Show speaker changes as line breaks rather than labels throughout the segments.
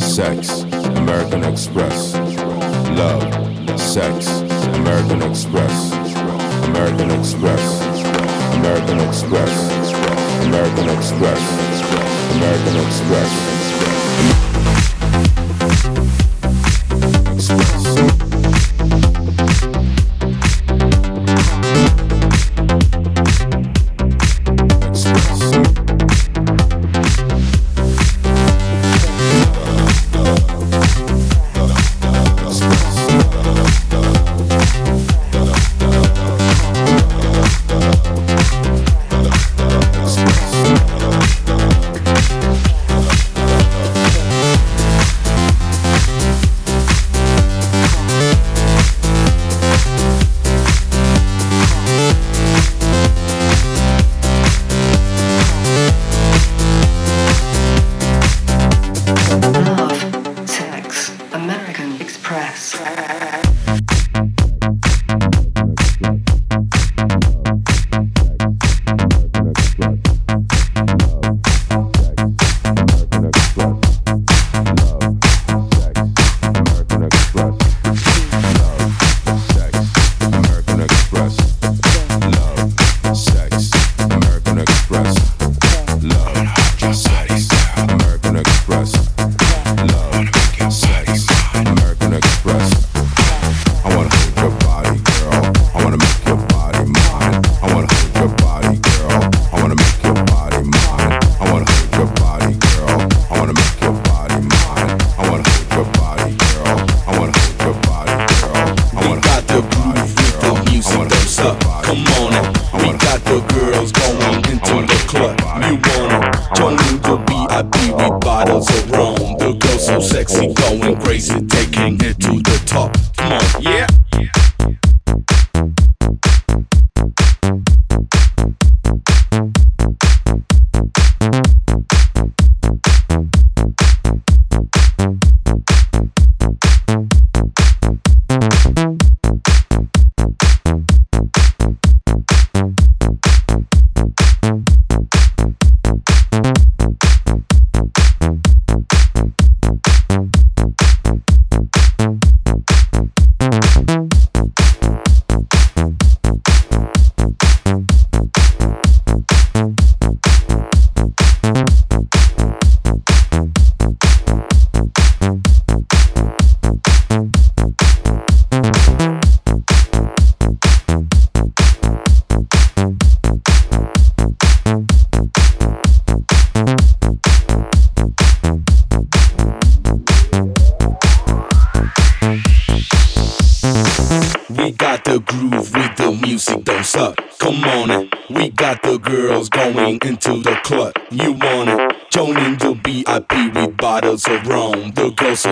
sex, American Express. Love, sex, American Express. American Express. American Express. American Express. American Express. American Express.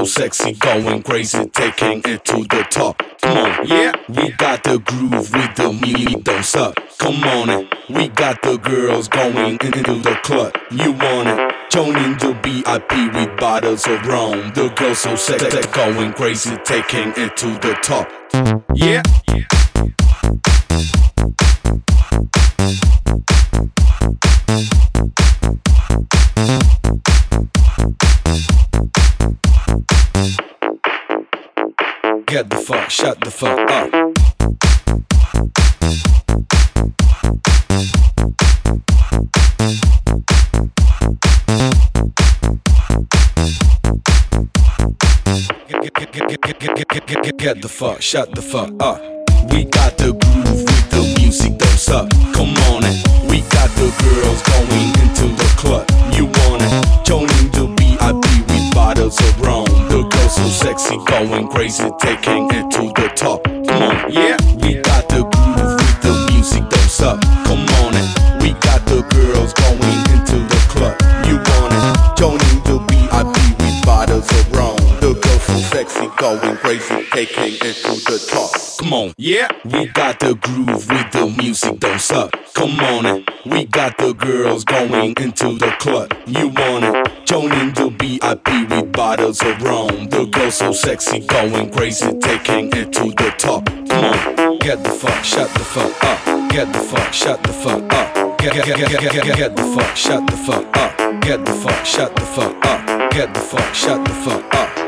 Sexy, going crazy, taking it to the top. Come on, yeah. We got the groove with the music, don't suck. Come on, in. we got the girls going into the club. You want it? Joining the VIP with bottles of rum. The girls so sexy, going crazy, taking it to the top. Yeah. Get the fuck, shut the fuck up. Get, the fuck, shut the fuck up. We got the groove with the music don't. Come on it. We got the girls going into the club. You want it? Joining the VIP with bottles of rum. The girls so sexy, going crazy, taking it to the top. Come on, yeah. We got the groove with the music, don't suck. Come on it. We got the girls going into the club. You want it? Joining the VIP with bottles of rum. The girls so sexy, going crazy, taking it to the top. Come on, yeah. We got the groove with the music, don't suck. Come on it. We got the girls going into the club. You want it? Joining the VIP with bottles of rum. The girls so sexy, going crazy, taking it to the top. Come on, get the fuck, shut the fuck up. Get the fuck, shut the fuck up. Get, get, get, get, get, get, get the fuck, shut the fuck up. Get the fuck, shut the fuck up. Get the fuck, shut the fuck up.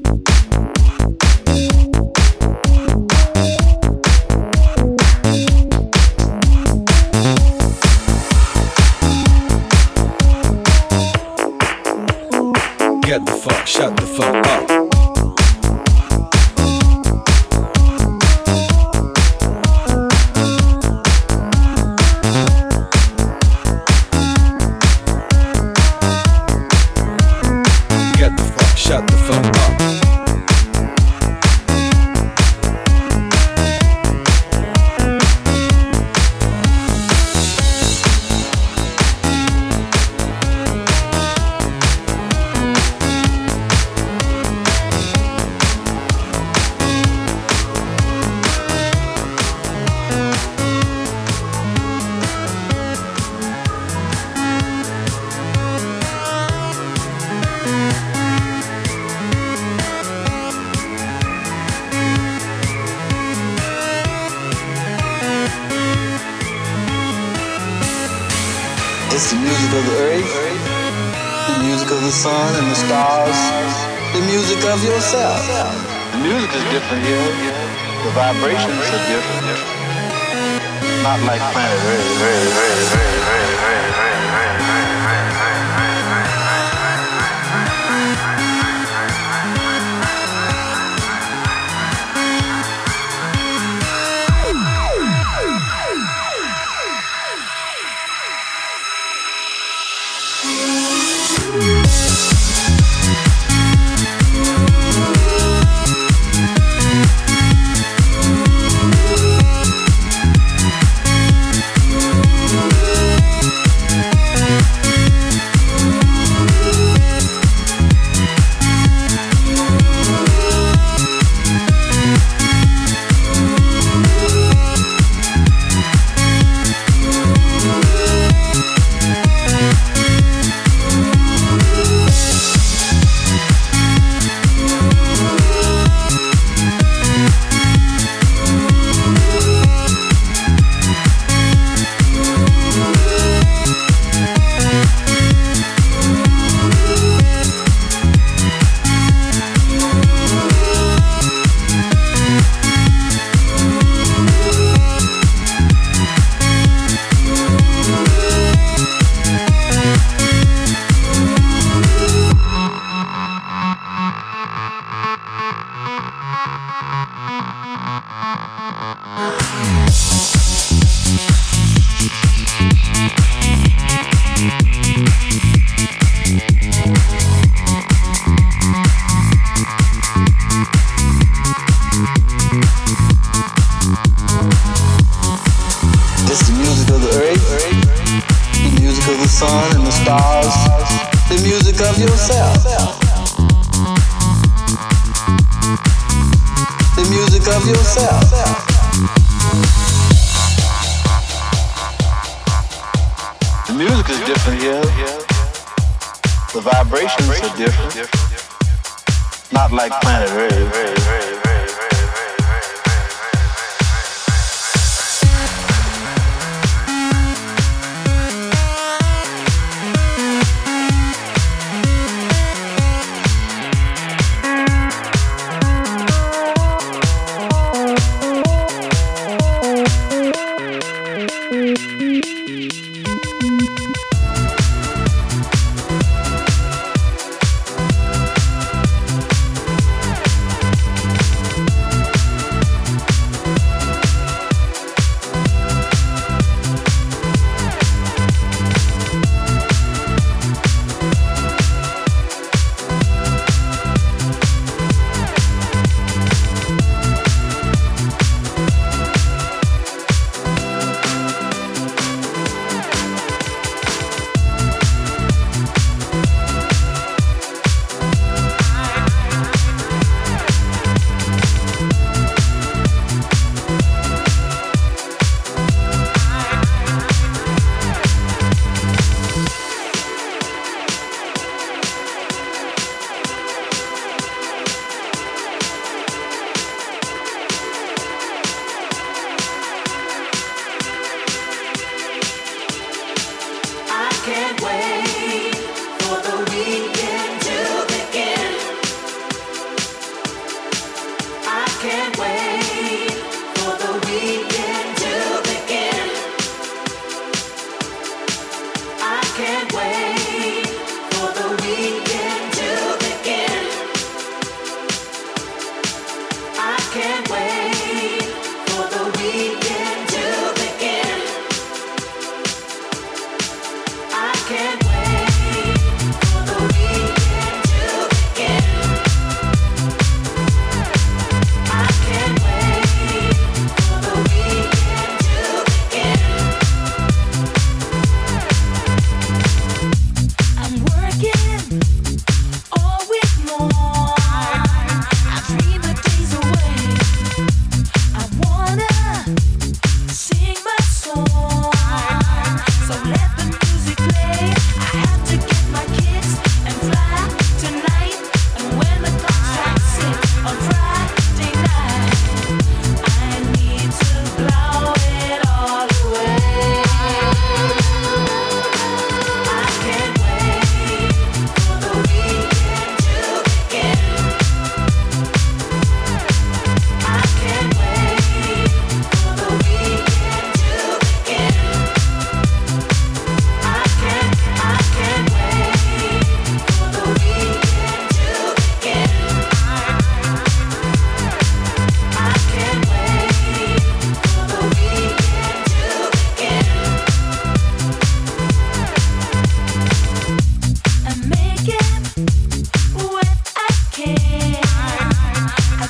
Fuck, shut the fuck up.
Music yourself.
The music is different here. The vibrations are different. Not like planet.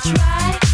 try.